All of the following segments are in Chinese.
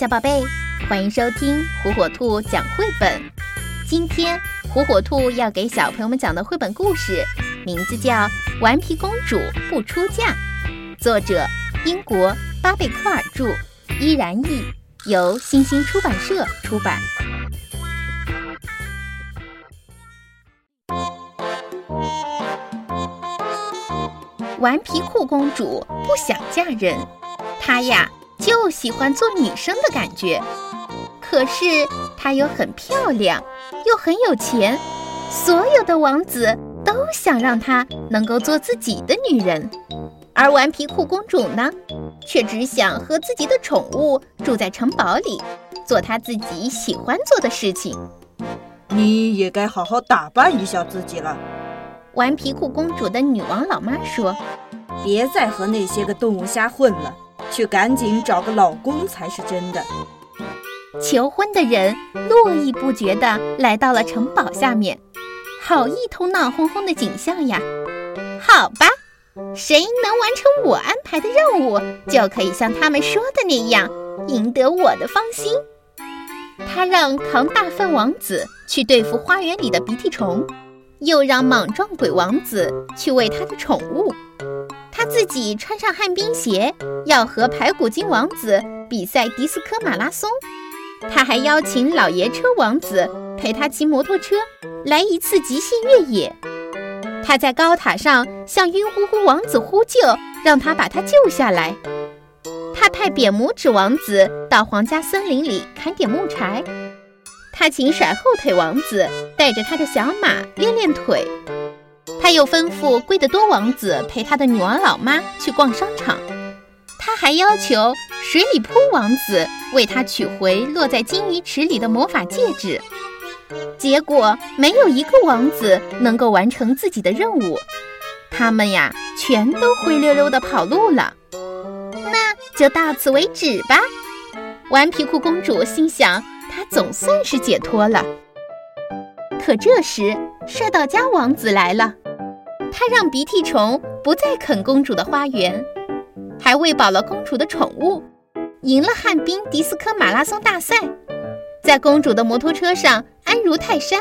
小宝贝，欢迎收听火火兔讲绘本。今天火火兔要给小朋友们讲的绘本故事，名字叫《顽皮公主不出嫁》，作者英国巴贝克尔著，依然译，由新星出版社出版。顽皮酷公主不想嫁人，她呀。就喜欢做女生的感觉，可是她又很漂亮，又很有钱，所有的王子都想让她能够做自己的女人，而顽皮酷公主呢，却只想和自己的宠物住在城堡里，做她自己喜欢做的事情。你也该好好打扮一下自己了，顽皮酷公主的女王老妈说：“别再和那些个动物瞎混了。”去赶紧找个老公才是真的。求婚的人络绎不绝地来到了城堡下面，好一头闹哄哄的景象呀！好吧，谁能完成我安排的任务，就可以像他们说的那样赢得我的芳心。他让扛大粪王子去对付花园里的鼻涕虫，又让莽撞鬼王子去喂他的宠物。他自己穿上旱冰鞋，要和排骨精王子比赛迪斯科马拉松。他还邀请老爷车王子陪他骑摩托车，来一次极限越野。他在高塔上向晕乎乎王子呼救，让他把他救下来。他派扁拇指王子到皇家森林里砍点木柴。他请甩后腿王子带着他的小马练练腿。他又吩咐贵得多王子陪他的女王老妈去逛商场，他还要求水里扑王子为他取回落在金鱼池里的魔法戒指。结果没有一个王子能够完成自己的任务，他们呀全都灰溜溜的跑路了。那就到此为止吧。顽皮酷公主心想，她总算是解脱了。可这时，帅到家王子来了。他让鼻涕虫不再啃公主的花园，还喂饱了公主的宠物，赢了旱冰迪斯科马拉松大赛，在公主的摩托车上安如泰山，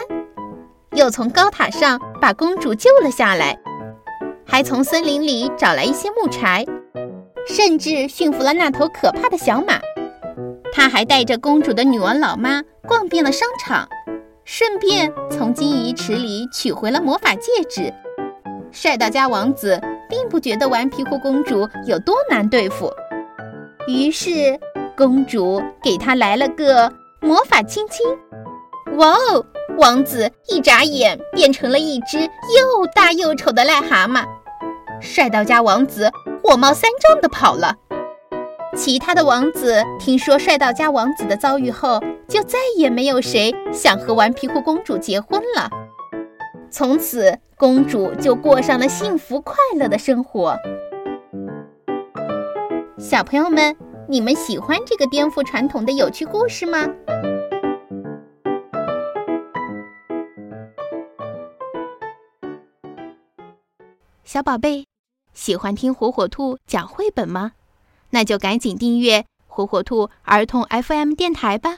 又从高塔上把公主救了下来，还从森林里找来一些木柴，甚至驯服了那头可怕的小马。他还带着公主的女王老妈逛遍了商场，顺便从金鱼池里取回了魔法戒指。帅到家王子并不觉得顽皮酷公主有多难对付，于是公主给他来了个魔法亲亲。哇哦！王子一眨眼变成了一只又大又丑的癞蛤蟆。帅到家王子火冒三丈的跑了。其他的王子听说帅到家王子的遭遇后，就再也没有谁想和顽皮酷公主结婚了。从此，公主就过上了幸福快乐的生活。小朋友们，你们喜欢这个颠覆传统的有趣故事吗？小宝贝，喜欢听火火兔讲绘本吗？那就赶紧订阅火火兔儿童 FM 电台吧。